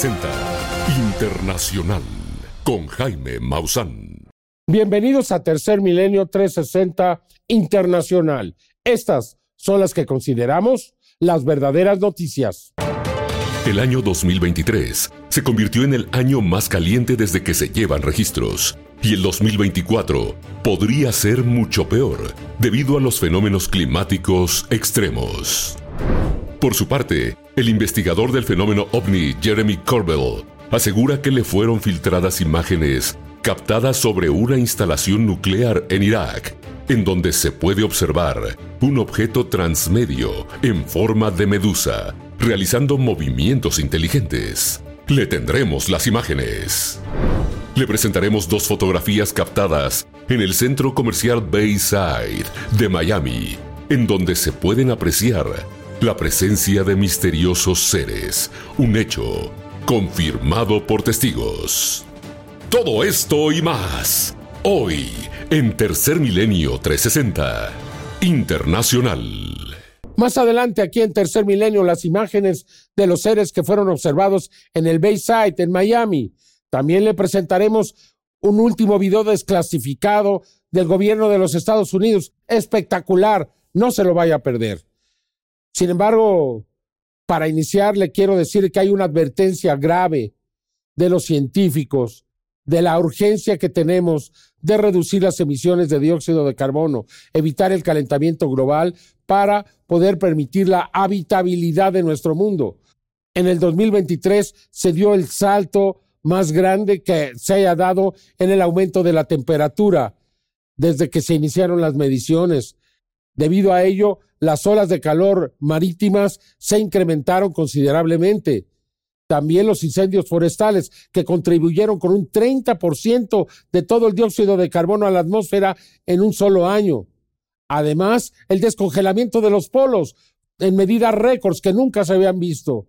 360 Internacional con Jaime Maussan. Bienvenidos a Tercer Milenio 360 Internacional. Estas son las que consideramos las verdaderas noticias. El año 2023 se convirtió en el año más caliente desde que se llevan registros. Y el 2024 podría ser mucho peor debido a los fenómenos climáticos extremos. Por su parte, el investigador del fenómeno ovni Jeremy Corbell asegura que le fueron filtradas imágenes captadas sobre una instalación nuclear en Irak, en donde se puede observar un objeto transmedio en forma de medusa realizando movimientos inteligentes. Le tendremos las imágenes. Le presentaremos dos fotografías captadas en el centro comercial Bayside de Miami, en donde se pueden apreciar la presencia de misteriosos seres, un hecho confirmado por testigos. Todo esto y más, hoy en Tercer Milenio 360, Internacional. Más adelante, aquí en Tercer Milenio, las imágenes de los seres que fueron observados en el Bayside, en Miami. También le presentaremos un último video desclasificado del gobierno de los Estados Unidos. Espectacular, no se lo vaya a perder. Sin embargo, para iniciar, le quiero decir que hay una advertencia grave de los científicos de la urgencia que tenemos de reducir las emisiones de dióxido de carbono, evitar el calentamiento global para poder permitir la habitabilidad de nuestro mundo. En el 2023 se dio el salto más grande que se haya dado en el aumento de la temperatura desde que se iniciaron las mediciones. Debido a ello, las olas de calor marítimas se incrementaron considerablemente. También los incendios forestales, que contribuyeron con un 30% de todo el dióxido de carbono a la atmósfera en un solo año. Además, el descongelamiento de los polos en medidas récords que nunca se habían visto.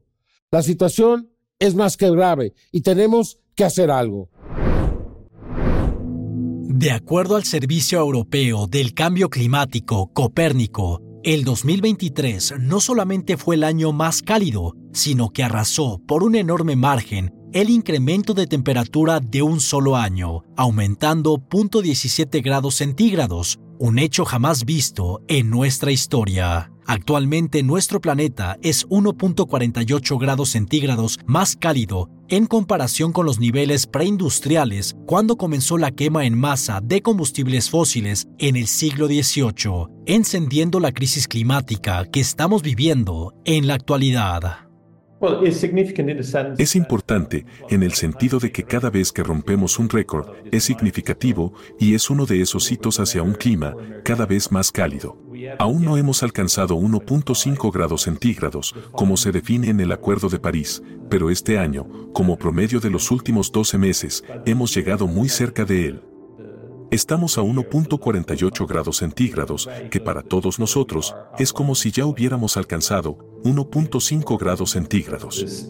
La situación es más que grave y tenemos que hacer algo. De acuerdo al Servicio Europeo del Cambio Climático, Copérnico, el 2023 no solamente fue el año más cálido, sino que arrasó por un enorme margen el incremento de temperatura de un solo año, aumentando 0.17 grados centígrados, un hecho jamás visto en nuestra historia. Actualmente nuestro planeta es 1.48 grados centígrados más cálido en comparación con los niveles preindustriales cuando comenzó la quema en masa de combustibles fósiles en el siglo XVIII, encendiendo la crisis climática que estamos viviendo en la actualidad. Es importante en el sentido de que cada vez que rompemos un récord es significativo y es uno de esos hitos hacia un clima cada vez más cálido. Aún no hemos alcanzado 1.5 grados centígrados, como se define en el Acuerdo de París, pero este año, como promedio de los últimos 12 meses, hemos llegado muy cerca de él. Estamos a 1.48 grados centígrados, que para todos nosotros es como si ya hubiéramos alcanzado 1.5 grados centígrados.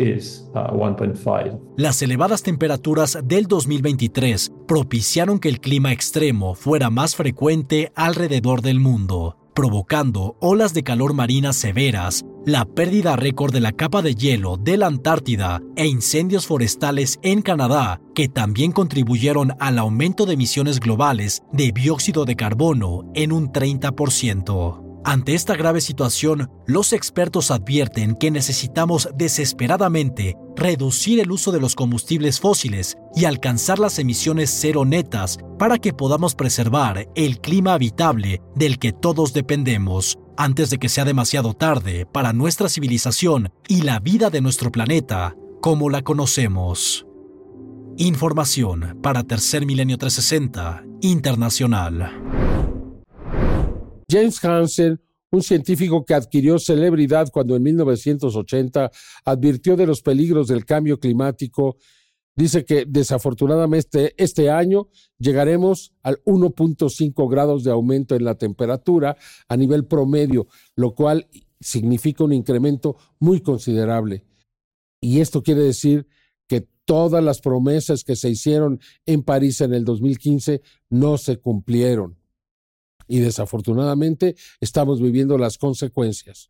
Las elevadas temperaturas del 2023 propiciaron que el clima extremo fuera más frecuente alrededor del mundo provocando olas de calor marina severas, la pérdida récord de la capa de hielo de la Antártida e incendios forestales en Canadá, que también contribuyeron al aumento de emisiones globales de dióxido de carbono en un 30%. Ante esta grave situación, los expertos advierten que necesitamos desesperadamente reducir el uso de los combustibles fósiles y alcanzar las emisiones cero netas para que podamos preservar el clima habitable del que todos dependemos antes de que sea demasiado tarde para nuestra civilización y la vida de nuestro planeta como la conocemos. Información para Tercer Milenio 360 Internacional. James Hansen, un científico que adquirió celebridad cuando en 1980 advirtió de los peligros del cambio climático, dice que desafortunadamente este año llegaremos al 1.5 grados de aumento en la temperatura a nivel promedio, lo cual significa un incremento muy considerable. Y esto quiere decir que todas las promesas que se hicieron en París en el 2015 no se cumplieron y desafortunadamente estamos viviendo las consecuencias.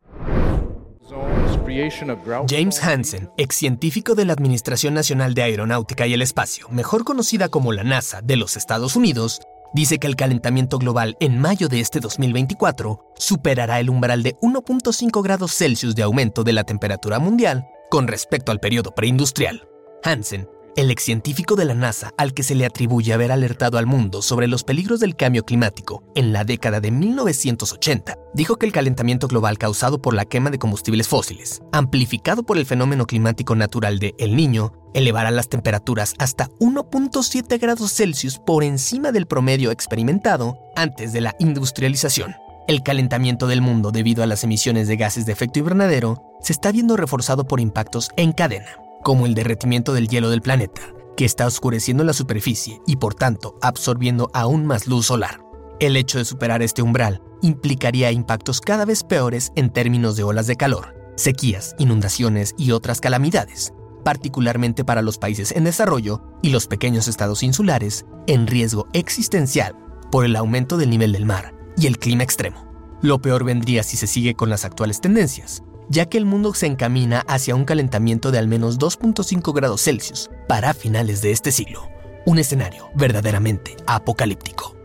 James Hansen, ex científico de la Administración Nacional de Aeronáutica y el Espacio, mejor conocida como la NASA de los Estados Unidos, dice que el calentamiento global en mayo de este 2024 superará el umbral de 1.5 grados Celsius de aumento de la temperatura mundial con respecto al periodo preindustrial. Hansen el ex científico de la NASA, al que se le atribuye haber alertado al mundo sobre los peligros del cambio climático en la década de 1980, dijo que el calentamiento global causado por la quema de combustibles fósiles, amplificado por el fenómeno climático natural de El Niño, elevará las temperaturas hasta 1.7 grados Celsius por encima del promedio experimentado antes de la industrialización. El calentamiento del mundo debido a las emisiones de gases de efecto invernadero se está viendo reforzado por impactos en cadena como el derretimiento del hielo del planeta, que está oscureciendo la superficie y por tanto absorbiendo aún más luz solar. El hecho de superar este umbral implicaría impactos cada vez peores en términos de olas de calor, sequías, inundaciones y otras calamidades, particularmente para los países en desarrollo y los pequeños estados insulares en riesgo existencial por el aumento del nivel del mar y el clima extremo. Lo peor vendría si se sigue con las actuales tendencias, ya que el mundo se encamina hacia un calentamiento de al menos 2.5 grados Celsius para finales de este siglo, un escenario verdaderamente apocalíptico.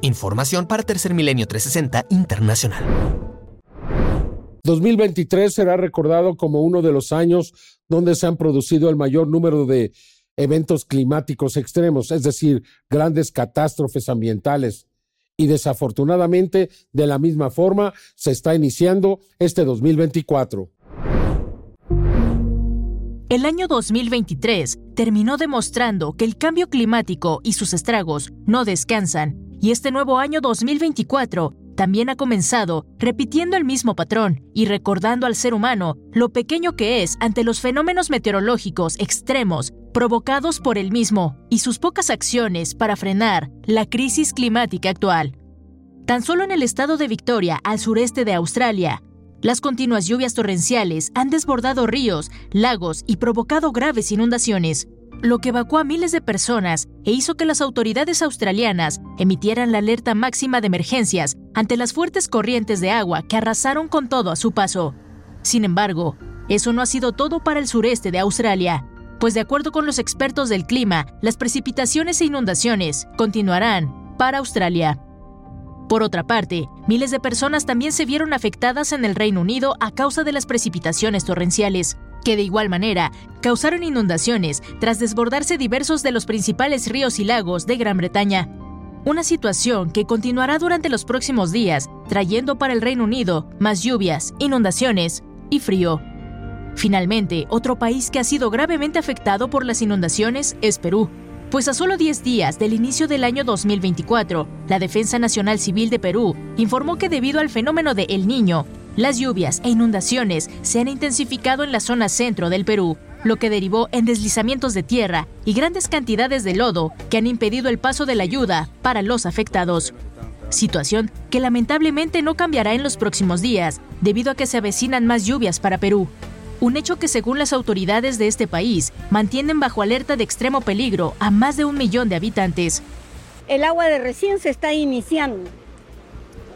Información para Tercer Milenio 360 Internacional. 2023 será recordado como uno de los años donde se han producido el mayor número de eventos climáticos extremos, es decir, grandes catástrofes ambientales y desafortunadamente de la misma forma se está iniciando este 2024. El año 2023 terminó demostrando que el cambio climático y sus estragos no descansan y este nuevo año 2024 también ha comenzado repitiendo el mismo patrón y recordando al ser humano lo pequeño que es ante los fenómenos meteorológicos extremos provocados por él mismo y sus pocas acciones para frenar la crisis climática actual. Tan solo en el estado de Victoria, al sureste de Australia, las continuas lluvias torrenciales han desbordado ríos, lagos y provocado graves inundaciones, lo que evacuó a miles de personas e hizo que las autoridades australianas emitieran la alerta máxima de emergencias ante las fuertes corrientes de agua que arrasaron con todo a su paso. Sin embargo, eso no ha sido todo para el sureste de Australia, pues de acuerdo con los expertos del clima, las precipitaciones e inundaciones continuarán para Australia. Por otra parte, miles de personas también se vieron afectadas en el Reino Unido a causa de las precipitaciones torrenciales, que de igual manera causaron inundaciones tras desbordarse diversos de los principales ríos y lagos de Gran Bretaña. Una situación que continuará durante los próximos días, trayendo para el Reino Unido más lluvias, inundaciones y frío. Finalmente, otro país que ha sido gravemente afectado por las inundaciones es Perú, pues a solo 10 días del inicio del año 2024, la Defensa Nacional Civil de Perú informó que debido al fenómeno de El Niño, las lluvias e inundaciones se han intensificado en la zona centro del Perú, lo que derivó en deslizamientos de tierra y grandes cantidades de lodo que han impedido el paso de la ayuda para los afectados. Situación que lamentablemente no cambiará en los próximos días, debido a que se avecinan más lluvias para Perú. Un hecho que según las autoridades de este país mantienen bajo alerta de extremo peligro a más de un millón de habitantes. El agua de recién se está iniciando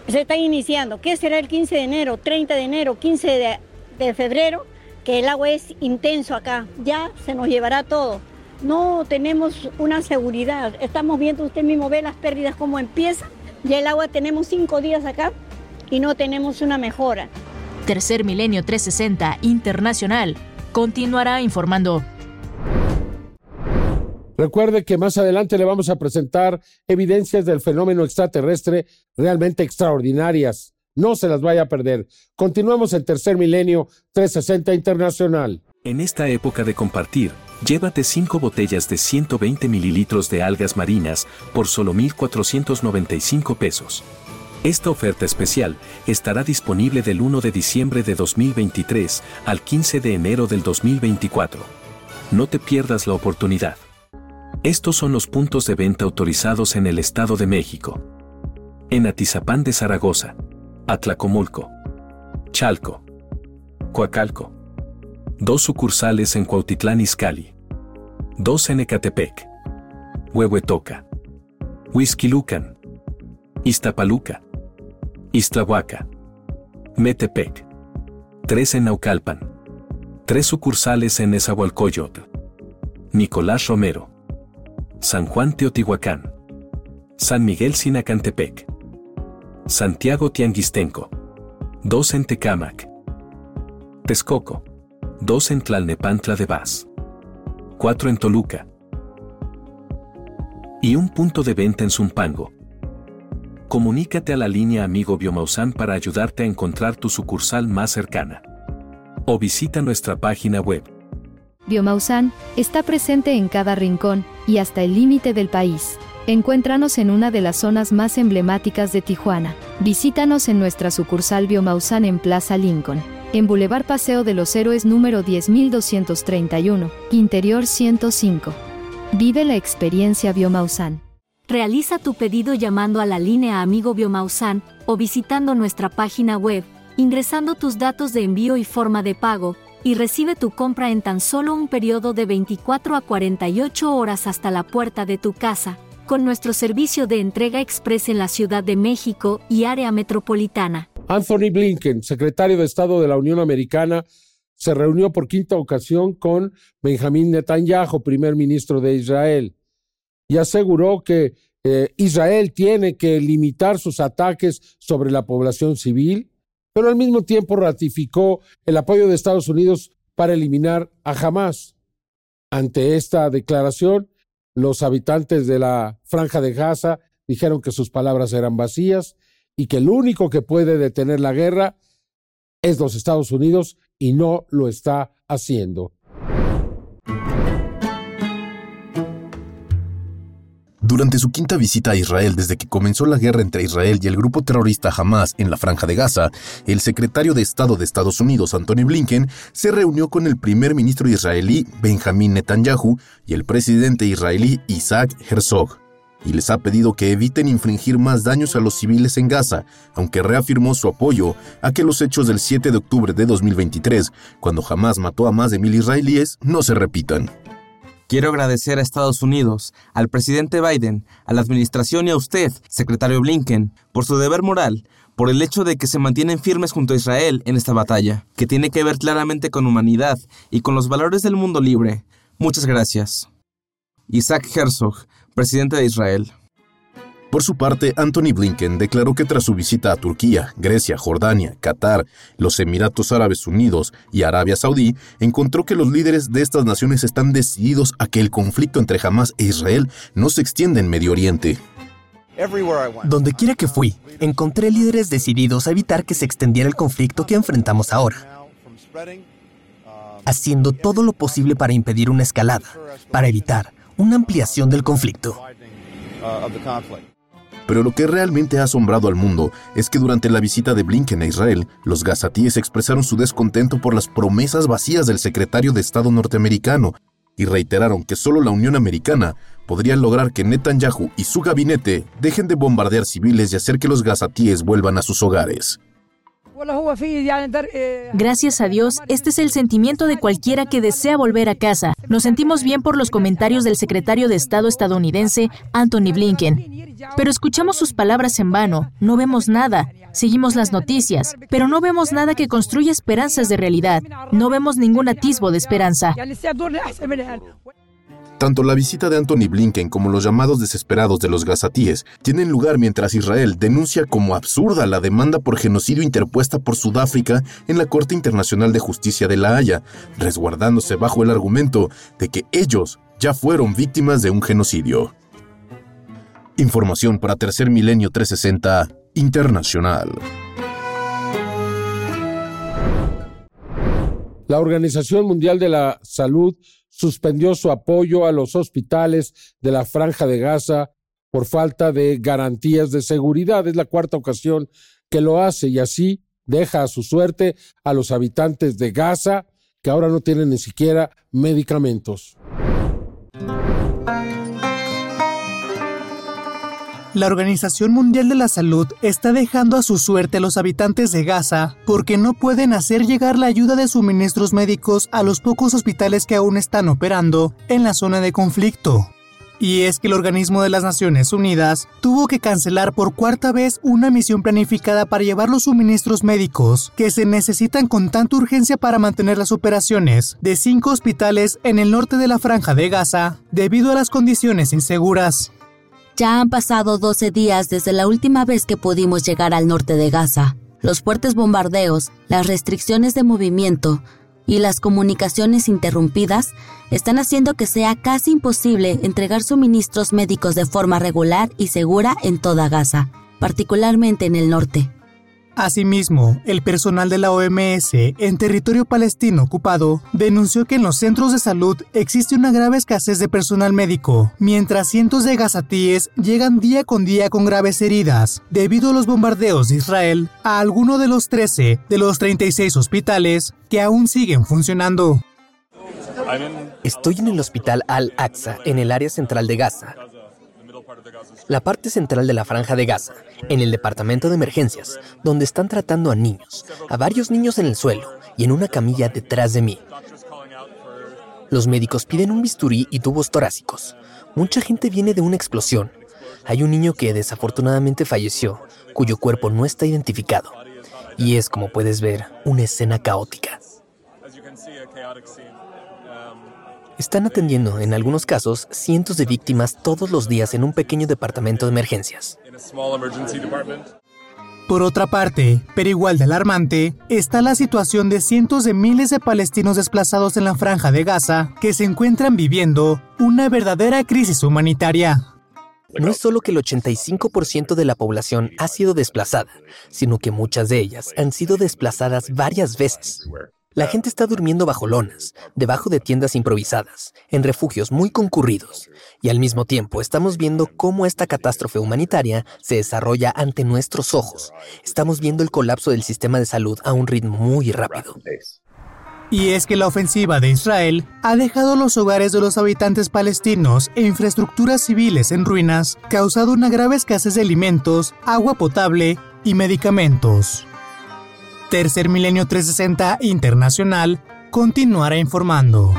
se está iniciando. ¿Qué será el 15 de enero, 30 de enero, 15 de, febrero? Que el agua es intenso acá. Ya se nos llevará todo. No tenemos una seguridad. Estamos viendo, usted mismo ve las pérdidas cómo empiezan. Ya el agua tenemos cinco días acá y no tenemos una mejora. Tercer Milenio 360 Internacional continuará informando. Recuerde que más adelante le vamos a presentar evidencias del fenómeno extraterrestre realmente extraordinarias. No se las vaya a perder. Continuamos en Tercer Milenio 360 Internacional. En esta época de compartir, llévate 5 botellas de 120 mililitros de algas marinas por solo 1,495 pesos. Esta oferta especial estará disponible del 1 de diciembre de 2023 al 15 de enero del 2024. No te pierdas la oportunidad. Estos son los puntos de venta autorizados en el Estado de México. En Atizapán de Zaragoza, Atlacomulco, Chalco, Coacalco. Dos sucursales en Cuautitlán Izcalli. Dos en Ecatepec. Huehuetoca. Huizquilucan. Iztapaluca. Iztlahuaca. Metepec. 3 en Naucalpan. 3 sucursales en Nezahualcóyotl. Nicolás Romero. San Juan Teotihuacán. San Miguel Sinacantepec. Santiago Tianguistenco. 2 en Tecámac. Texcoco. 2 en Tlalnepantla de Vaz. 4 en Toluca. Y un punto de venta en Zumpango. Comunícate a la línea Amigo Biomausan para ayudarte a encontrar tu sucursal más cercana. O visita nuestra página web. Biomausan está presente en cada rincón y hasta el límite del país. Encuéntranos en una de las zonas más emblemáticas de Tijuana. Visítanos en nuestra sucursal Biomausan en Plaza Lincoln, en Boulevard Paseo de los Héroes número 10231, Interior 105. Vive la experiencia Biomausan. Realiza tu pedido llamando a la línea Amigo Biomausan o visitando nuestra página web, ingresando tus datos de envío y forma de pago, y recibe tu compra en tan solo un periodo de 24 a 48 horas hasta la puerta de tu casa, con nuestro servicio de entrega express en la Ciudad de México y área metropolitana. Anthony Blinken, secretario de Estado de la Unión Americana, se reunió por quinta ocasión con Benjamín Netanyahu, primer ministro de Israel y aseguró que eh, Israel tiene que limitar sus ataques sobre la población civil, pero al mismo tiempo ratificó el apoyo de Estados Unidos para eliminar a Hamas. Ante esta declaración, los habitantes de la franja de Gaza dijeron que sus palabras eran vacías y que el único que puede detener la guerra es los Estados Unidos y no lo está haciendo. Durante su quinta visita a Israel desde que comenzó la guerra entre Israel y el grupo terrorista Hamas en la Franja de Gaza, el secretario de Estado de Estados Unidos, Anthony Blinken, se reunió con el primer ministro israelí, Benjamin Netanyahu, y el presidente israelí, Isaac Herzog, y les ha pedido que eviten infringir más daños a los civiles en Gaza, aunque reafirmó su apoyo a que los hechos del 7 de octubre de 2023, cuando Hamas mató a más de mil israelíes, no se repitan. Quiero agradecer a Estados Unidos, al presidente Biden, a la administración y a usted, secretario Blinken, por su deber moral, por el hecho de que se mantienen firmes junto a Israel en esta batalla, que tiene que ver claramente con humanidad y con los valores del mundo libre. Muchas gracias. Isaac Herzog, presidente de Israel. Por su parte, Anthony Blinken declaró que tras su visita a Turquía, Grecia, Jordania, Qatar, los Emiratos Árabes Unidos y Arabia Saudí, encontró que los líderes de estas naciones están decididos a que el conflicto entre Hamas e Israel no se extienda en Medio Oriente. Donde quiera que fui, encontré líderes decididos a evitar que se extendiera el conflicto que enfrentamos ahora, haciendo todo lo posible para impedir una escalada, para evitar una ampliación del conflicto. Pero lo que realmente ha asombrado al mundo es que durante la visita de Blinken a Israel, los gazatíes expresaron su descontento por las promesas vacías del secretario de Estado norteamericano y reiteraron que solo la Unión Americana podría lograr que Netanyahu y su gabinete dejen de bombardear civiles y hacer que los gazatíes vuelvan a sus hogares. Gracias a Dios, este es el sentimiento de cualquiera que desea volver a casa. Nos sentimos bien por los comentarios del secretario de Estado estadounidense, Anthony Blinken. Pero escuchamos sus palabras en vano, no vemos nada. Seguimos las noticias, pero no vemos nada que construya esperanzas de realidad. No vemos ningún atisbo de esperanza. Tanto la visita de Anthony Blinken como los llamados desesperados de los gazatíes tienen lugar mientras Israel denuncia como absurda la demanda por genocidio interpuesta por Sudáfrica en la Corte Internacional de Justicia de La Haya, resguardándose bajo el argumento de que ellos ya fueron víctimas de un genocidio. Información para Tercer Milenio 360 Internacional. La Organización Mundial de la Salud suspendió su apoyo a los hospitales de la franja de Gaza por falta de garantías de seguridad. Es la cuarta ocasión que lo hace y así deja a su suerte a los habitantes de Gaza que ahora no tienen ni siquiera medicamentos. La Organización Mundial de la Salud está dejando a su suerte a los habitantes de Gaza porque no pueden hacer llegar la ayuda de suministros médicos a los pocos hospitales que aún están operando en la zona de conflicto. Y es que el organismo de las Naciones Unidas tuvo que cancelar por cuarta vez una misión planificada para llevar los suministros médicos que se necesitan con tanta urgencia para mantener las operaciones de cinco hospitales en el norte de la franja de Gaza debido a las condiciones inseguras. Ya han pasado 12 días desde la última vez que pudimos llegar al norte de Gaza. Los fuertes bombardeos, las restricciones de movimiento, y las comunicaciones interrumpidas están haciendo que sea casi imposible entregar suministros médicos de forma regular y segura en toda Gaza, particularmente en el norte. Asimismo, el personal de la OMS en territorio palestino ocupado denunció que en los centros de salud existe una grave escasez de personal médico, mientras cientos de gazatíes llegan día con día con graves heridas debido a los bombardeos de Israel a alguno de los 13 de los 36 hospitales que aún siguen funcionando. Estoy en el hospital Al-Aqsa, en el área central de Gaza, la parte central de la franja de Gaza, en el departamento de emergencias, donde están tratando a niños, a varios niños en el suelo y en una camilla detrás de mí. Los médicos piden un bisturí y tubos torácicos. Mucha gente viene de una explosión. Hay un niño que desafortunadamente falleció, cuyo cuerpo no está identificado. Y es, como puedes ver, una escena caótica. Están atendiendo, en algunos casos, cientos de víctimas todos los días en un pequeño departamento de emergencias. Por otra parte, pero igual de alarmante, está la situación de cientos de miles de palestinos desplazados en la franja de Gaza que se encuentran viviendo una verdadera crisis humanitaria. No es solo que el 85% de la población ha sido desplazada, sino que muchas de ellas han sido desplazadas varias veces. La gente está durmiendo bajo lonas, debajo de tiendas improvisadas, en refugios muy concurridos, y al mismo tiempo estamos viendo cómo esta catástrofe humanitaria se desarrolla ante nuestros ojos. Estamos viendo el colapso del sistema de salud a un ritmo muy rápido. Y es que la ofensiva de Israel ha dejado los hogares de los habitantes palestinos e infraestructuras civiles en ruinas, causado una grave escasez de alimentos, agua potable y medicamentos. Tercer Milenio 360 Internacional continuará informando.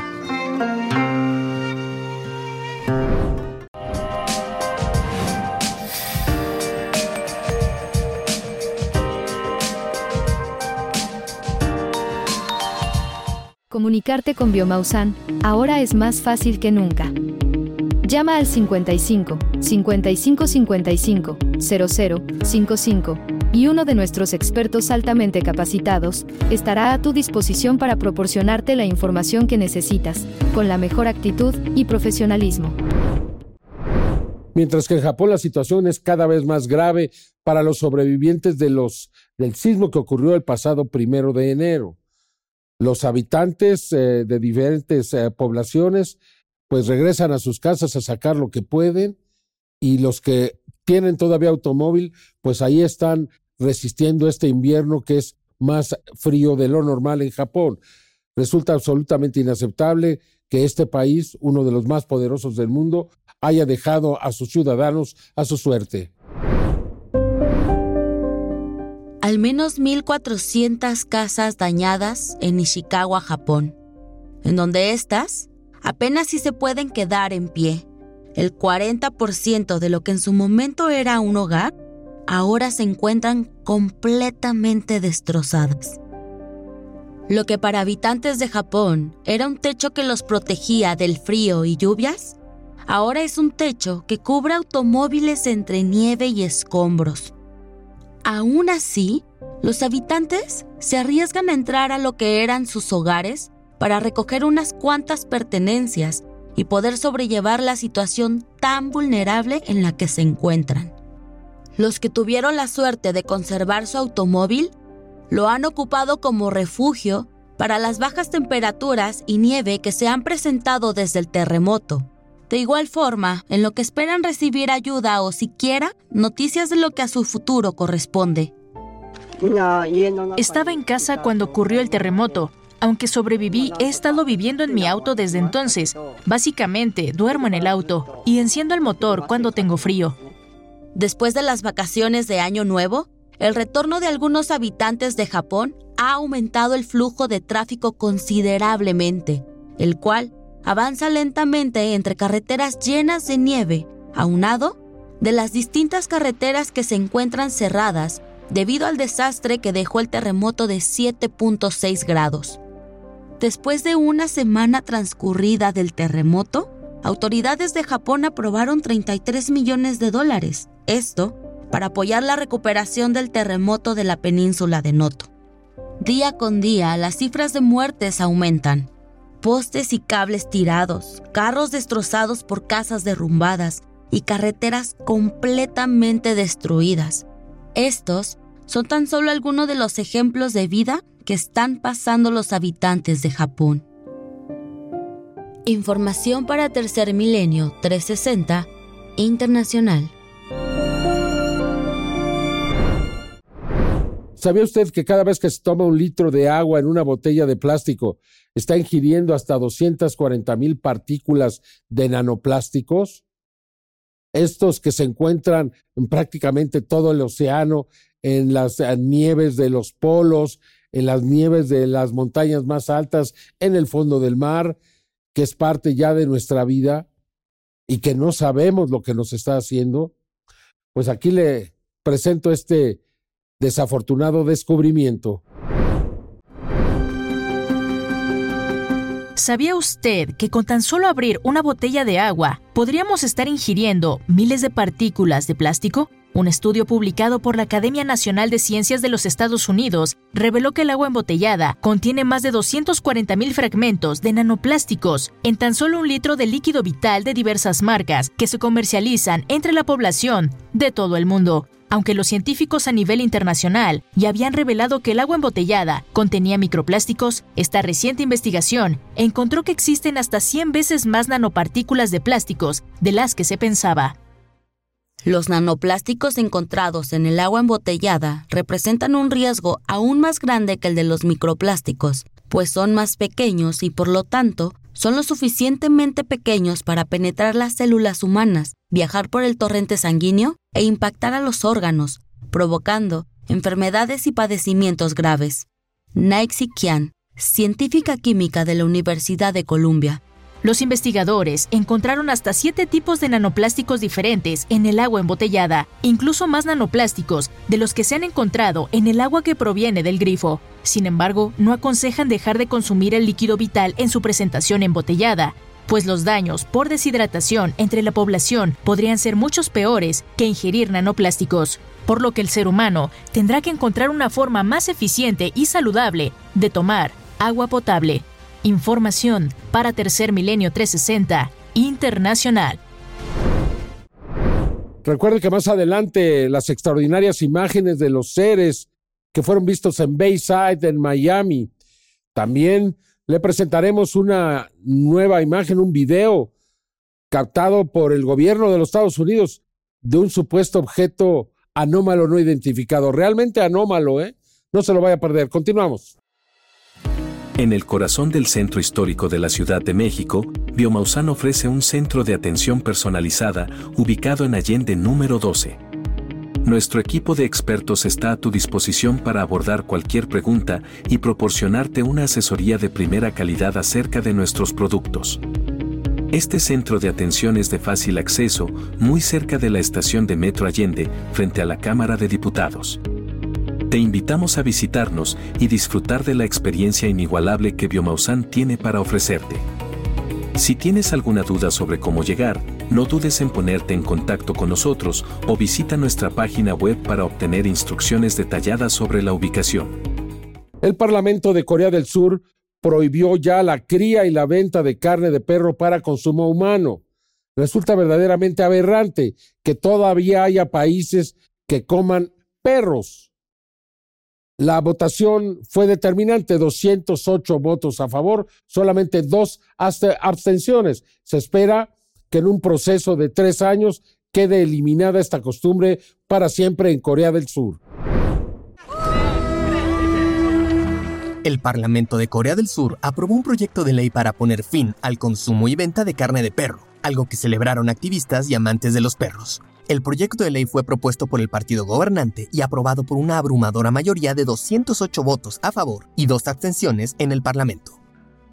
Comunicarte con Biomausan ahora es más fácil que nunca. Llama al 55 55 55 00 55 y uno de nuestros expertos altamente capacitados estará a tu disposición para proporcionarte la información que necesitas, con la mejor actitud y profesionalismo. Mientras que en Japón la situación es cada vez más grave para los sobrevivientes de los, del sismo que ocurrió el pasado primero de enero. Los habitantes eh, de diferentes eh, poblaciones pues regresan a sus casas a sacar lo que pueden y los que tienen todavía automóvil, pues ahí están resistiendo este invierno que es más frío de lo normal en Japón. Resulta absolutamente inaceptable que este país, uno de los más poderosos del mundo, haya dejado a sus ciudadanos a su suerte. Al menos 1.400 casas dañadas en Ishikawa, Japón, en donde estas apenas si se pueden quedar en pie el 40% de lo que en su momento era un hogar, ahora se encuentran completamente destrozadas. Lo que para habitantes de Japón era un techo que los protegía del frío y lluvias, ahora es un techo que cubre automóviles entre nieve y escombros. Aún así, los habitantes se arriesgan a entrar a lo que eran sus hogares para recoger unas cuantas pertenencias y poder sobrellevar la situación tan vulnerable en la que se encuentran. Los que tuvieron la suerte de conservar su automóvil lo han ocupado como refugio para las bajas temperaturas y nieve que se han presentado desde el terremoto. De igual forma, en lo que esperan recibir ayuda o siquiera noticias de lo que a su futuro corresponde. Estaba en casa cuando ocurrió el terremoto aunque sobreviví, he estado viviendo en mi auto desde entonces. Básicamente, duermo en el auto y enciendo el motor cuando tengo frío. Después de las vacaciones de Año Nuevo, el retorno de algunos habitantes de Japón ha aumentado el flujo de tráfico considerablemente, el cual avanza lentamente entre carreteras llenas de nieve, aunado de las distintas carreteras que se encuentran cerradas debido al desastre que dejó el terremoto de 7.6 grados. Después de una semana transcurrida del terremoto, autoridades de Japón aprobaron 33 millones de dólares, esto para apoyar la recuperación del terremoto de la península de Noto. Día con día, las cifras de muertes aumentan. Postes y cables tirados, carros destrozados por casas derrumbadas y carreteras completamente destruidas. Estos son tan solo algunos de los ejemplos de vida que están pasando los habitantes de Japón. Información para Tercer Milenio 360 Internacional. ¿Sabía usted que cada vez que se toma un litro de agua en una botella de plástico está ingiriendo hasta 240 mil partículas de nanoplásticos? Estos que se encuentran en prácticamente todo el océano, en las eh, nieves de los polos, en las nieves de las montañas más altas, en el fondo del mar, que es parte ya de nuestra vida y que no sabemos lo que nos está haciendo, pues aquí le presento este desafortunado descubrimiento. ¿Sabía usted que con tan solo abrir una botella de agua podríamos estar ingiriendo miles de partículas de plástico? Un estudio publicado por la Academia Nacional de Ciencias de los Estados Unidos reveló que el agua embotellada contiene más de 240.000 fragmentos de nanoplásticos en tan solo un litro de líquido vital de diversas marcas que se comercializan entre la población de todo el mundo. Aunque los científicos a nivel internacional ya habían revelado que el agua embotellada contenía microplásticos, esta reciente investigación encontró que existen hasta 100 veces más nanopartículas de plásticos de las que se pensaba. Los nanoplásticos encontrados en el agua embotellada representan un riesgo aún más grande que el de los microplásticos, pues son más pequeños y por lo tanto son lo suficientemente pequeños para penetrar las células humanas, viajar por el torrente sanguíneo e impactar a los órganos, provocando enfermedades y padecimientos graves. Naixi Qian, científica química de la Universidad de Columbia, los investigadores encontraron hasta siete tipos de nanoplásticos diferentes en el agua embotellada, incluso más nanoplásticos de los que se han encontrado en el agua que proviene del grifo. Sin embargo, no aconsejan dejar de consumir el líquido vital en su presentación embotellada, pues los daños por deshidratación entre la población podrían ser muchos peores que ingerir nanoplásticos, por lo que el ser humano tendrá que encontrar una forma más eficiente y saludable de tomar agua potable. Información para Tercer Milenio 360 Internacional. Recuerde que más adelante las extraordinarias imágenes de los seres que fueron vistos en Bayside, en Miami. También le presentaremos una nueva imagen, un video captado por el gobierno de los Estados Unidos de un supuesto objeto anómalo no identificado. Realmente anómalo, ¿eh? No se lo vaya a perder. Continuamos. En el corazón del centro histórico de la Ciudad de México, Biomausan ofrece un centro de atención personalizada ubicado en Allende número 12. Nuestro equipo de expertos está a tu disposición para abordar cualquier pregunta y proporcionarte una asesoría de primera calidad acerca de nuestros productos. Este centro de atención es de fácil acceso, muy cerca de la estación de Metro Allende, frente a la Cámara de Diputados. Te invitamos a visitarnos y disfrutar de la experiencia inigualable que Biomausan tiene para ofrecerte. Si tienes alguna duda sobre cómo llegar, no dudes en ponerte en contacto con nosotros o visita nuestra página web para obtener instrucciones detalladas sobre la ubicación. El Parlamento de Corea del Sur prohibió ya la cría y la venta de carne de perro para consumo humano. Resulta verdaderamente aberrante que todavía haya países que coman perros. La votación fue determinante, 208 votos a favor, solamente dos abstenciones. Se espera que en un proceso de tres años quede eliminada esta costumbre para siempre en Corea del Sur. El Parlamento de Corea del Sur aprobó un proyecto de ley para poner fin al consumo y venta de carne de perro, algo que celebraron activistas y amantes de los perros. El proyecto de ley fue propuesto por el partido gobernante y aprobado por una abrumadora mayoría de 208 votos a favor y dos abstenciones en el Parlamento.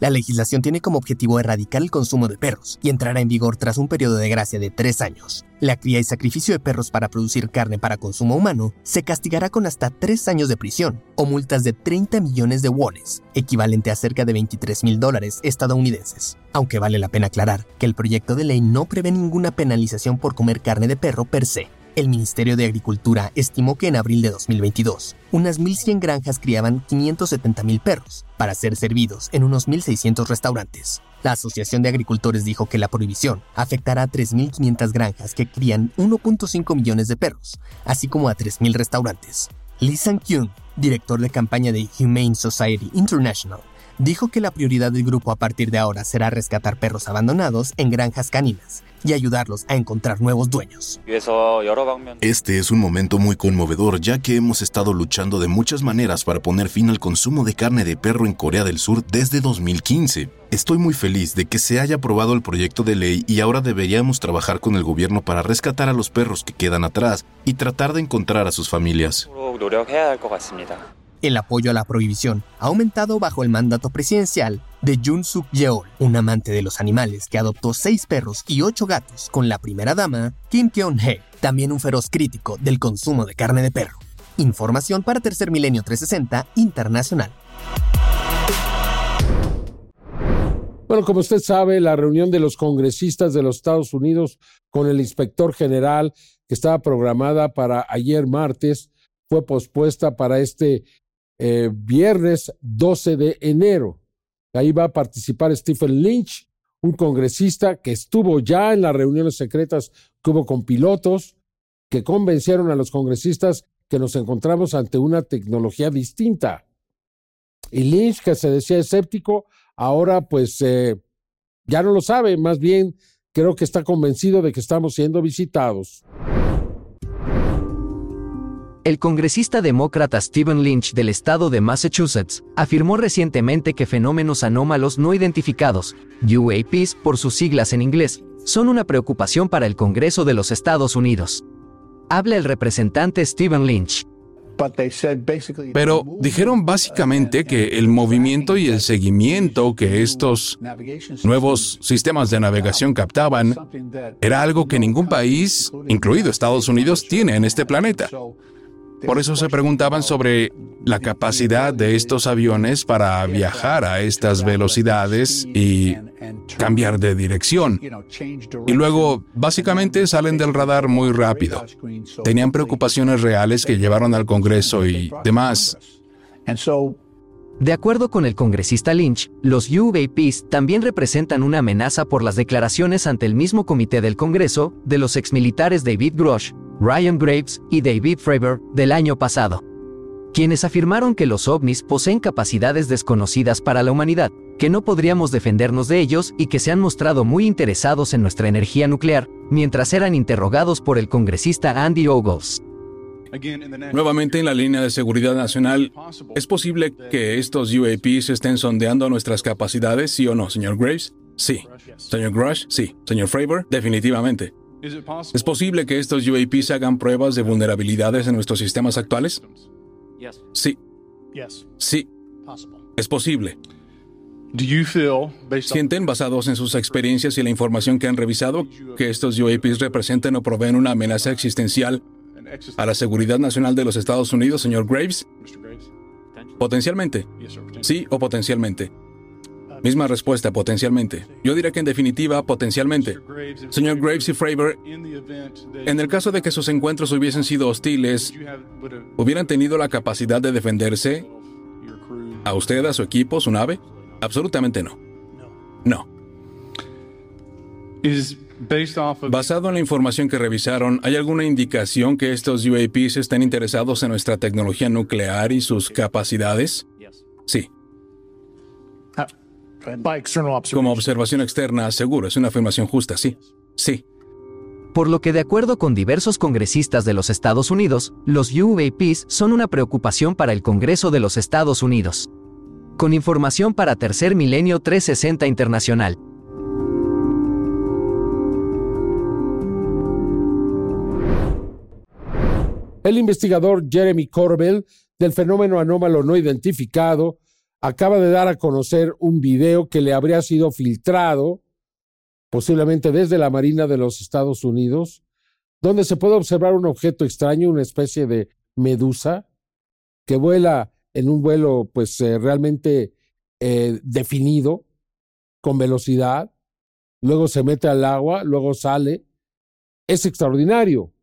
La legislación tiene como objetivo erradicar el consumo de perros y entrará en vigor tras un periodo de gracia de tres años. La cría y sacrificio de perros para producir carne para consumo humano se castigará con hasta tres años de prisión o multas de 30 millones de wones, equivalente a cerca de 23 mil dólares estadounidenses. Aunque vale la pena aclarar que el proyecto de ley no prevé ninguna penalización por comer carne de perro per se. El Ministerio de Agricultura estimó que en abril de 2022, unas 1.100 granjas criaban 570.000 perros para ser servidos en unos 1.600 restaurantes. La Asociación de Agricultores dijo que la prohibición afectará a 3.500 granjas que crían 1.5 millones de perros, así como a 3.000 restaurantes. Lee Sang-kyun, director de campaña de Humane Society International, dijo que la prioridad del grupo a partir de ahora será rescatar perros abandonados en granjas caninas y ayudarlos a encontrar nuevos dueños. Este es un momento muy conmovedor ya que hemos estado luchando de muchas maneras para poner fin al consumo de carne de perro en Corea del Sur desde 2015. Estoy muy feliz de que se haya aprobado el proyecto de ley y ahora deberíamos trabajar con el gobierno para rescatar a los perros que quedan atrás y tratar de encontrar a sus familias. El apoyo a la prohibición ha aumentado bajo el mandato presidencial de Jun Suk Yeol, un amante de los animales que adoptó seis perros y ocho gatos con la primera dama, Kim Kyung-hee, también un feroz crítico del consumo de carne de perro. Información para Tercer Milenio 360 Internacional. Bueno, como usted sabe, la reunión de los congresistas de los Estados Unidos con el inspector general, que estaba programada para ayer martes, fue pospuesta para este eh, viernes 12 de enero. Ahí va a participar Stephen Lynch, un congresista que estuvo ya en las reuniones secretas que hubo con pilotos, que convencieron a los congresistas que nos encontramos ante una tecnología distinta. Y Lynch, que se decía escéptico, ahora pues eh, ya no lo sabe, más bien creo que está convencido de que estamos siendo visitados. El congresista demócrata Stephen Lynch del estado de Massachusetts afirmó recientemente que fenómenos anómalos no identificados, UAPs por sus siglas en inglés, son una preocupación para el Congreso de los Estados Unidos. Habla el representante Stephen Lynch. Pero dijeron básicamente que el movimiento y el seguimiento que estos nuevos sistemas de navegación captaban era algo que ningún país, incluido Estados Unidos, tiene en este planeta. Por eso se preguntaban sobre la capacidad de estos aviones para viajar a estas velocidades y cambiar de dirección. Y luego, básicamente, salen del radar muy rápido. Tenían preocupaciones reales que llevaron al Congreso y demás. De acuerdo con el congresista Lynch, los UAPs también representan una amenaza por las declaraciones ante el mismo comité del Congreso de los exmilitares David Grosh, Ryan Graves y David Fravor del año pasado, quienes afirmaron que los ovnis poseen capacidades desconocidas para la humanidad, que no podríamos defendernos de ellos y que se han mostrado muy interesados en nuestra energía nuclear, mientras eran interrogados por el congresista Andy Ogles. Nuevamente en la línea de seguridad nacional, ¿es posible que estos UAPs estén sondeando nuestras capacidades, sí o no, señor Graves? Sí. Señor Grush, sí. Señor Fravor, definitivamente. ¿Es posible que estos UAPs hagan pruebas de vulnerabilidades en nuestros sistemas actuales? Sí. Sí. Es posible. ¿Sienten, basados en sus experiencias y la información que han revisado, que estos UAPs representen o proveen una amenaza existencial a la seguridad nacional de los Estados Unidos, señor Graves? Potencialmente. Sí o potencialmente. Misma respuesta, potencialmente. Yo diría que en definitiva, potencialmente. Señor Graves y Fravor, en el caso de que sus encuentros hubiesen sido hostiles, ¿hubieran tenido la capacidad de defenderse? ¿A usted, a su equipo, su nave? Absolutamente no. No. Basado en la información que revisaron, ¿hay alguna indicación que estos UAPs estén interesados en nuestra tecnología nuclear y sus capacidades? Sí. Como observación externa, seguro, es una afirmación justa, sí. Sí. Por lo que de acuerdo con diversos congresistas de los Estados Unidos, los UAPs son una preocupación para el Congreso de los Estados Unidos. Con información para Tercer Milenio 360 Internacional. El investigador Jeremy Corbell del fenómeno anómalo no identificado acaba de dar a conocer un video que le habría sido filtrado, posiblemente desde la Marina de los Estados Unidos, donde se puede observar un objeto extraño, una especie de medusa, que vuela en un vuelo pues eh, realmente eh, definido, con velocidad, luego se mete al agua, luego sale. Es extraordinario,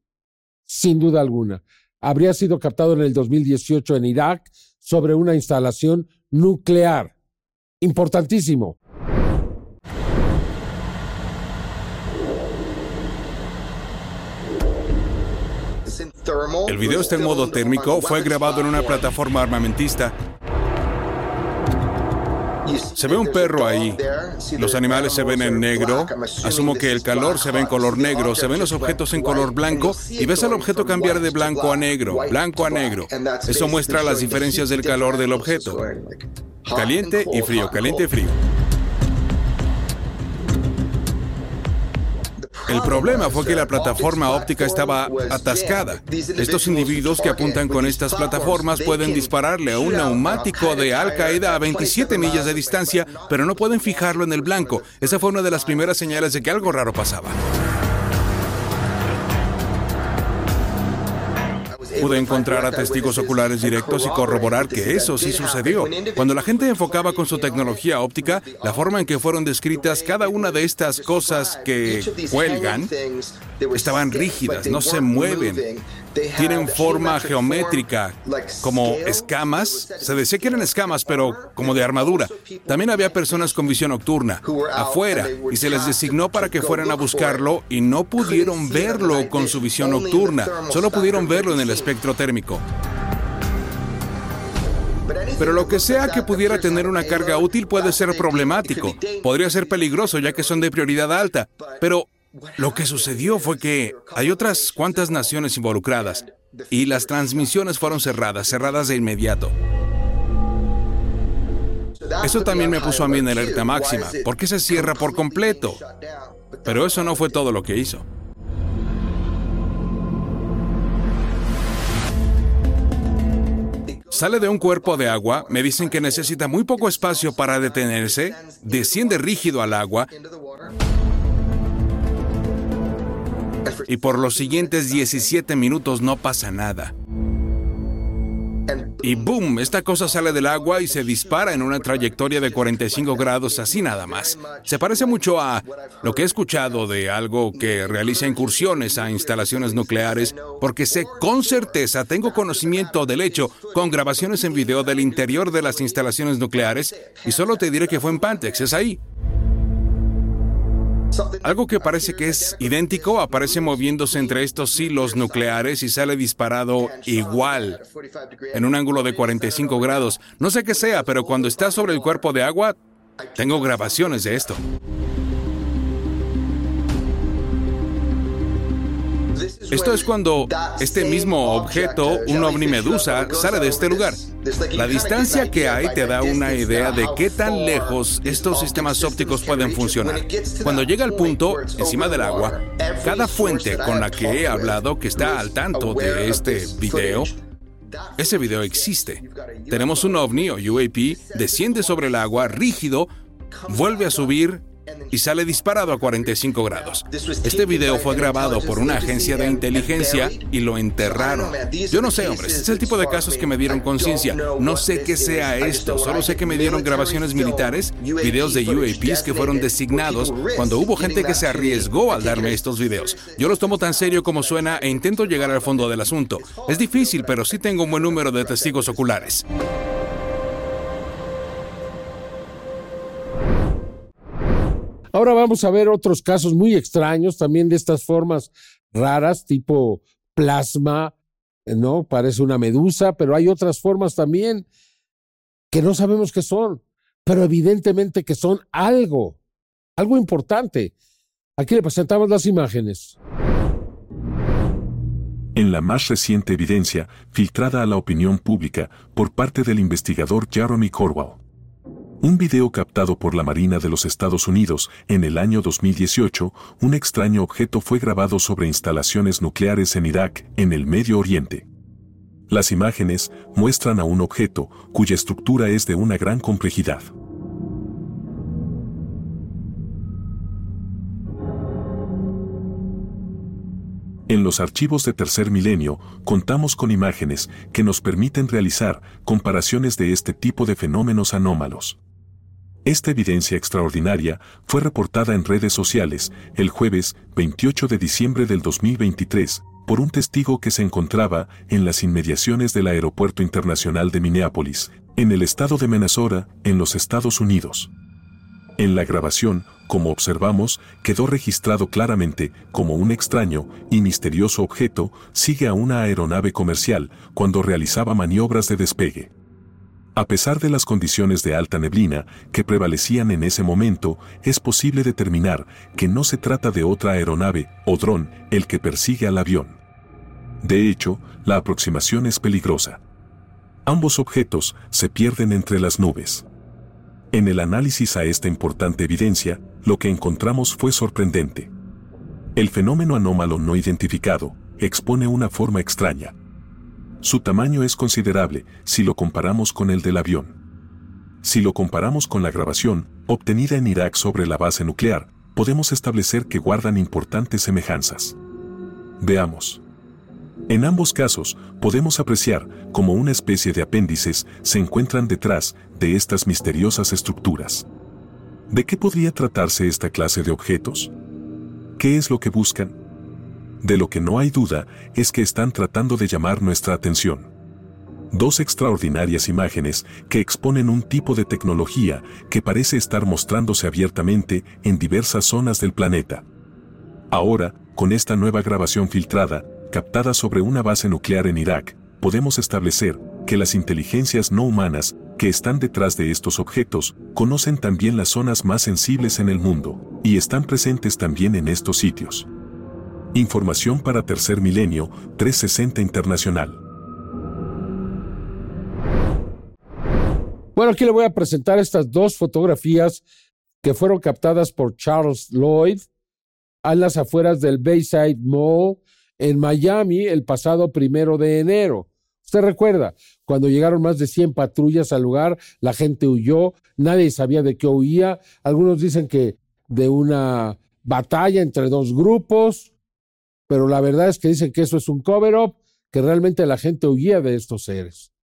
sin duda alguna. Habría sido captado en el 2018 en Irak sobre una instalación nuclear. Importantísimo. El video está en modo térmico, fue grabado en una plataforma armamentista. Se ve un perro ahí. Los animales se ven en negro. Asumo que el calor se ve en color negro. Se ven los objetos en color blanco y ves al objeto cambiar de blanco a negro, blanco a negro. Eso muestra las diferencias del calor del objeto. Caliente y frío, caliente y frío. El problema fue que la plataforma óptica estaba atascada. Estos individuos que apuntan con estas plataformas pueden dispararle a un neumático de Al Qaeda a 27 millas de distancia, pero no pueden fijarlo en el blanco. Esa fue una de las primeras señales de que algo raro pasaba. Pude encontrar a testigos oculares directos y corroborar que eso sí sucedió. Cuando la gente enfocaba con su tecnología óptica, la forma en que fueron descritas cada una de estas cosas que cuelgan estaban rígidas, no se mueven tienen forma geométrica, como escamas. Se decía que eran escamas, pero como de armadura. También había personas con visión nocturna, afuera, y se les designó para que fueran a buscarlo y no pudieron verlo con su visión nocturna, solo pudieron verlo en el espectro térmico. Pero lo que sea que pudiera tener una carga útil puede ser problemático. Podría ser peligroso ya que son de prioridad alta. Pero lo que sucedió fue que hay otras cuantas naciones involucradas y las transmisiones fueron cerradas, cerradas de inmediato. Eso también me puso a mí en alerta máxima. ¿Por qué se cierra por completo? Pero eso no fue todo lo que hizo. Sale de un cuerpo de agua, me dicen que necesita muy poco espacio para detenerse, desciende rígido al agua y por los siguientes 17 minutos no pasa nada. Y boom, esta cosa sale del agua y se dispara en una trayectoria de 45 grados así nada más. Se parece mucho a lo que he escuchado de algo que realiza incursiones a instalaciones nucleares, porque sé con certeza, tengo conocimiento del hecho, con grabaciones en video del interior de las instalaciones nucleares, y solo te diré que fue en Pantex, es ahí. Algo que parece que es idéntico aparece moviéndose entre estos hilos nucleares y sale disparado igual, en un ángulo de 45 grados. No sé qué sea, pero cuando está sobre el cuerpo de agua, tengo grabaciones de esto. Esto es cuando este mismo objeto, un ovni medusa, sale de este lugar. La distancia que hay te da una idea de qué tan lejos estos sistemas ópticos pueden funcionar. Cuando llega al punto, encima del agua, cada fuente con la que he hablado que está al tanto de este video, ese video existe. Tenemos un ovni o UAP, desciende sobre el agua, rígido, vuelve a subir y sale disparado a 45 grados. Este video fue grabado por una agencia de inteligencia y lo enterraron. Yo no sé, hombres, es el tipo de casos que me dieron conciencia. No sé qué sea esto, solo sé que me dieron grabaciones militares, videos de UAPs que fueron designados cuando hubo gente que se arriesgó al darme estos videos. Yo los tomo tan serio como suena e intento llegar al fondo del asunto. Es difícil, pero sí tengo un buen número de testigos oculares. Ahora vamos a ver otros casos muy extraños también de estas formas raras, tipo plasma, ¿no? Parece una medusa, pero hay otras formas también que no sabemos qué son, pero evidentemente que son algo, algo importante. Aquí le presentamos las imágenes. En la más reciente evidencia, filtrada a la opinión pública por parte del investigador Jeremy Corwell, un video captado por la Marina de los Estados Unidos en el año 2018, un extraño objeto fue grabado sobre instalaciones nucleares en Irak, en el Medio Oriente. Las imágenes muestran a un objeto cuya estructura es de una gran complejidad. En los archivos de tercer milenio contamos con imágenes que nos permiten realizar comparaciones de este tipo de fenómenos anómalos. Esta evidencia extraordinaria fue reportada en redes sociales el jueves 28 de diciembre del 2023 por un testigo que se encontraba en las inmediaciones del Aeropuerto Internacional de Minneapolis, en el estado de Minnesota, en los Estados Unidos. En la grabación, como observamos, quedó registrado claramente como un extraño y misterioso objeto sigue a una aeronave comercial cuando realizaba maniobras de despegue. A pesar de las condiciones de alta neblina que prevalecían en ese momento, es posible determinar que no se trata de otra aeronave o dron el que persigue al avión. De hecho, la aproximación es peligrosa. Ambos objetos se pierden entre las nubes. En el análisis a esta importante evidencia, lo que encontramos fue sorprendente. El fenómeno anómalo no identificado expone una forma extraña. Su tamaño es considerable si lo comparamos con el del avión. Si lo comparamos con la grabación obtenida en Irak sobre la base nuclear, podemos establecer que guardan importantes semejanzas. Veamos. En ambos casos, podemos apreciar cómo una especie de apéndices se encuentran detrás de estas misteriosas estructuras. ¿De qué podría tratarse esta clase de objetos? ¿Qué es lo que buscan? De lo que no hay duda es que están tratando de llamar nuestra atención. Dos extraordinarias imágenes que exponen un tipo de tecnología que parece estar mostrándose abiertamente en diversas zonas del planeta. Ahora, con esta nueva grabación filtrada, captada sobre una base nuclear en Irak, podemos establecer que las inteligencias no humanas que están detrás de estos objetos conocen también las zonas más sensibles en el mundo y están presentes también en estos sitios. Información para Tercer Milenio 360 Internacional. Bueno, aquí le voy a presentar estas dos fotografías que fueron captadas por Charles Lloyd a las afueras del Bayside Mall en Miami el pasado primero de enero. Usted recuerda, cuando llegaron más de 100 patrullas al lugar, la gente huyó, nadie sabía de qué huía. Algunos dicen que de una batalla entre dos grupos, pero la verdad es que dicen que eso es un cover-up, que realmente la gente huía de estos seres.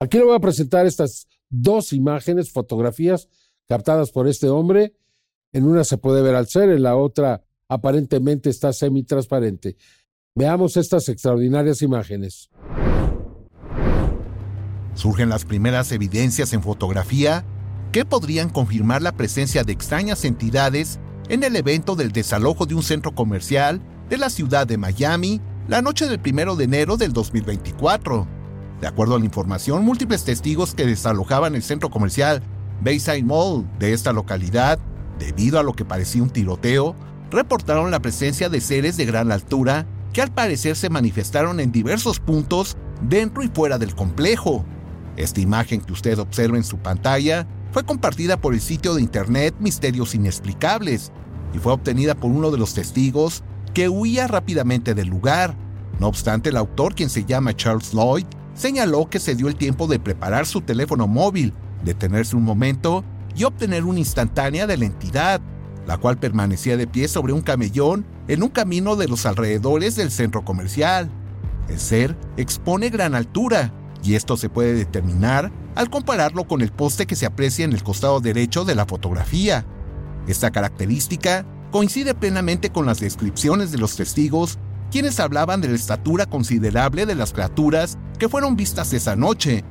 Aquí le voy a presentar estas dos imágenes, fotografías captadas por este hombre. En una se puede ver al ser, en la otra aparentemente está semi-transparente. Veamos estas extraordinarias imágenes. Surgen las primeras evidencias en fotografía que podrían confirmar la presencia de extrañas entidades en el evento del desalojo de un centro comercial de la ciudad de Miami la noche del 1 de enero del 2024. De acuerdo a la información, múltiples testigos que desalojaban el centro comercial Bayside Mall de esta localidad, debido a lo que parecía un tiroteo, reportaron la presencia de seres de gran altura que al parecer se manifestaron en diversos puntos dentro y fuera del complejo. Esta imagen que usted observa en su pantalla fue compartida por el sitio de internet Misterios Inexplicables y fue obtenida por uno de los testigos que huía rápidamente del lugar. No obstante, el autor, quien se llama Charles Lloyd, señaló que se dio el tiempo de preparar su teléfono móvil, detenerse un momento y obtener una instantánea de la entidad, la cual permanecía de pie sobre un camellón en un camino de los alrededores del centro comercial. El ser expone gran altura, y esto se puede determinar al compararlo con el poste que se aprecia en el costado derecho de la fotografía. Esta característica coincide plenamente con las descripciones de los testigos, quienes hablaban de la estatura considerable de las criaturas que fueron vistas esa noche.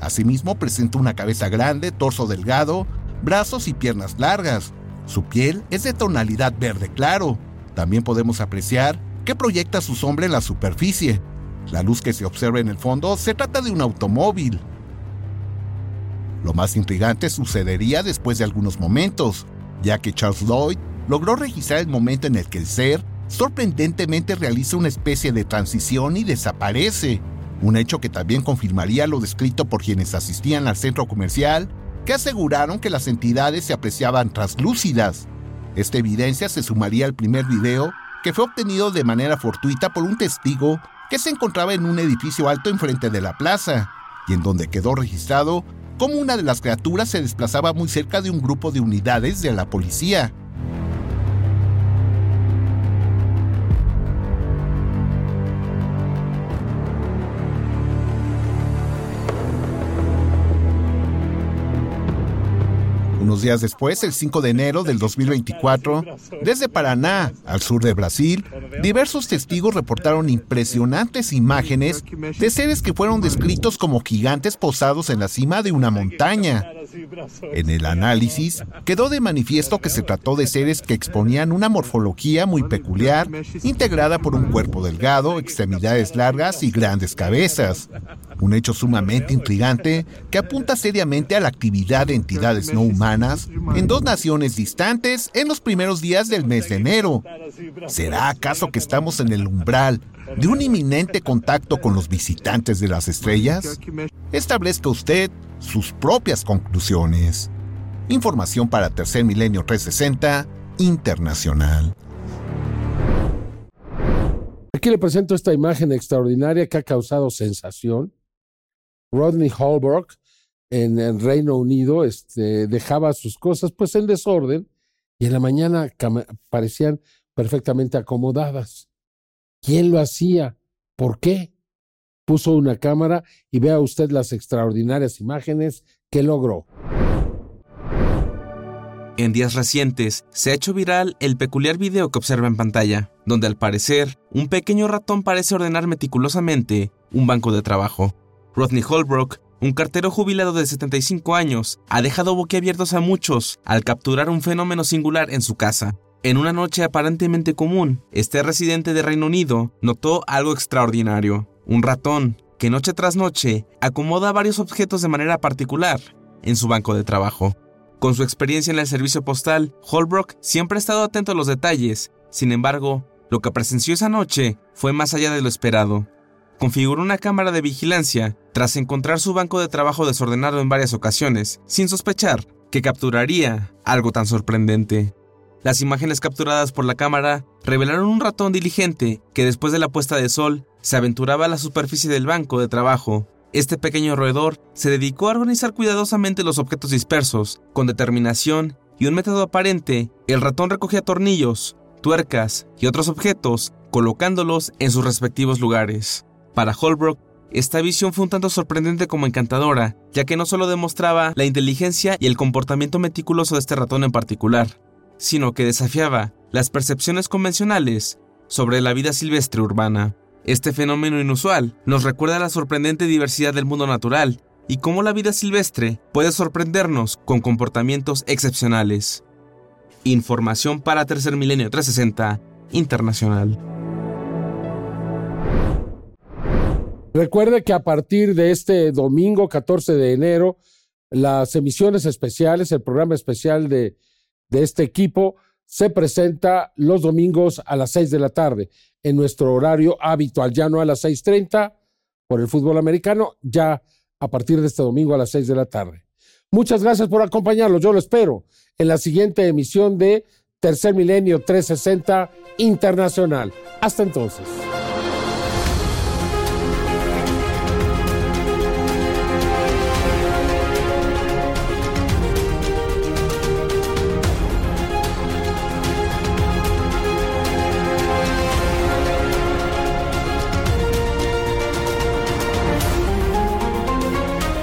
Asimismo presenta una cabeza grande, torso delgado, brazos y piernas largas. Su piel es de tonalidad verde claro, también podemos apreciar que proyecta su sombra en la superficie. La luz que se observa en el fondo se trata de un automóvil. Lo más intrigante sucedería después de algunos momentos, ya que Charles Lloyd logró registrar el momento en el que el ser sorprendentemente realiza una especie de transición y desaparece, un hecho que también confirmaría lo descrito por quienes asistían al centro comercial, que aseguraron que las entidades se apreciaban translúcidas, esta evidencia se sumaría al primer video que fue obtenido de manera fortuita por un testigo que se encontraba en un edificio alto enfrente de la plaza, y en donde quedó registrado cómo una de las criaturas se desplazaba muy cerca de un grupo de unidades de la policía. Unos días después, el 5 de enero del 2024, desde Paraná, al sur de Brasil, diversos testigos reportaron impresionantes imágenes de seres que fueron descritos como gigantes posados en la cima de una montaña. En el análisis, quedó de manifiesto que se trató de seres que exponían una morfología muy peculiar, integrada por un cuerpo delgado, extremidades largas y grandes cabezas. Un hecho sumamente intrigante que apunta seriamente a la actividad de entidades no humanas en dos naciones distantes en los primeros días del mes de enero. ¿Será acaso que estamos en el umbral de un inminente contacto con los visitantes de las estrellas? Establezca usted sus propias conclusiones. Información para Tercer Milenio 360 Internacional. Aquí le presento esta imagen extraordinaria que ha causado sensación. Rodney Holbrook en el Reino Unido este, dejaba sus cosas pues en desorden y en la mañana parecían perfectamente acomodadas. ¿Quién lo hacía? ¿Por qué? Puso una cámara y vea usted las extraordinarias imágenes que logró. En días recientes se ha hecho viral el peculiar video que observa en pantalla, donde al parecer un pequeño ratón parece ordenar meticulosamente un banco de trabajo. Rodney Holbrook, un cartero jubilado de 75 años, ha dejado boquiabiertos a muchos al capturar un fenómeno singular en su casa. En una noche aparentemente común, este residente de Reino Unido notó algo extraordinario. Un ratón que noche tras noche acomoda varios objetos de manera particular en su banco de trabajo. Con su experiencia en el servicio postal, Holbrook siempre ha estado atento a los detalles. Sin embargo, lo que presenció esa noche fue más allá de lo esperado. Configuró una cámara de vigilancia tras encontrar su banco de trabajo desordenado en varias ocasiones, sin sospechar que capturaría algo tan sorprendente. Las imágenes capturadas por la cámara revelaron un ratón diligente que después de la puesta de sol se aventuraba a la superficie del banco de trabajo. Este pequeño roedor se dedicó a organizar cuidadosamente los objetos dispersos. Con determinación y un método aparente, el ratón recogía tornillos, tuercas y otros objetos, colocándolos en sus respectivos lugares. Para Holbrook, esta visión fue un tanto sorprendente como encantadora, ya que no solo demostraba la inteligencia y el comportamiento meticuloso de este ratón en particular, sino que desafiaba las percepciones convencionales sobre la vida silvestre urbana. Este fenómeno inusual nos recuerda la sorprendente diversidad del mundo natural y cómo la vida silvestre puede sorprendernos con comportamientos excepcionales. Información para Tercer Milenio 360 Internacional. Recuerde que a partir de este domingo 14 de enero, las emisiones especiales, el programa especial de este equipo se presenta los domingos a las 6 de la tarde en nuestro horario habitual, ya no a las 6.30 por el fútbol americano, ya a partir de este domingo a las 6 de la tarde. Muchas gracias por acompañarnos, yo lo espero en la siguiente emisión de Tercer Milenio 360 Internacional. Hasta entonces.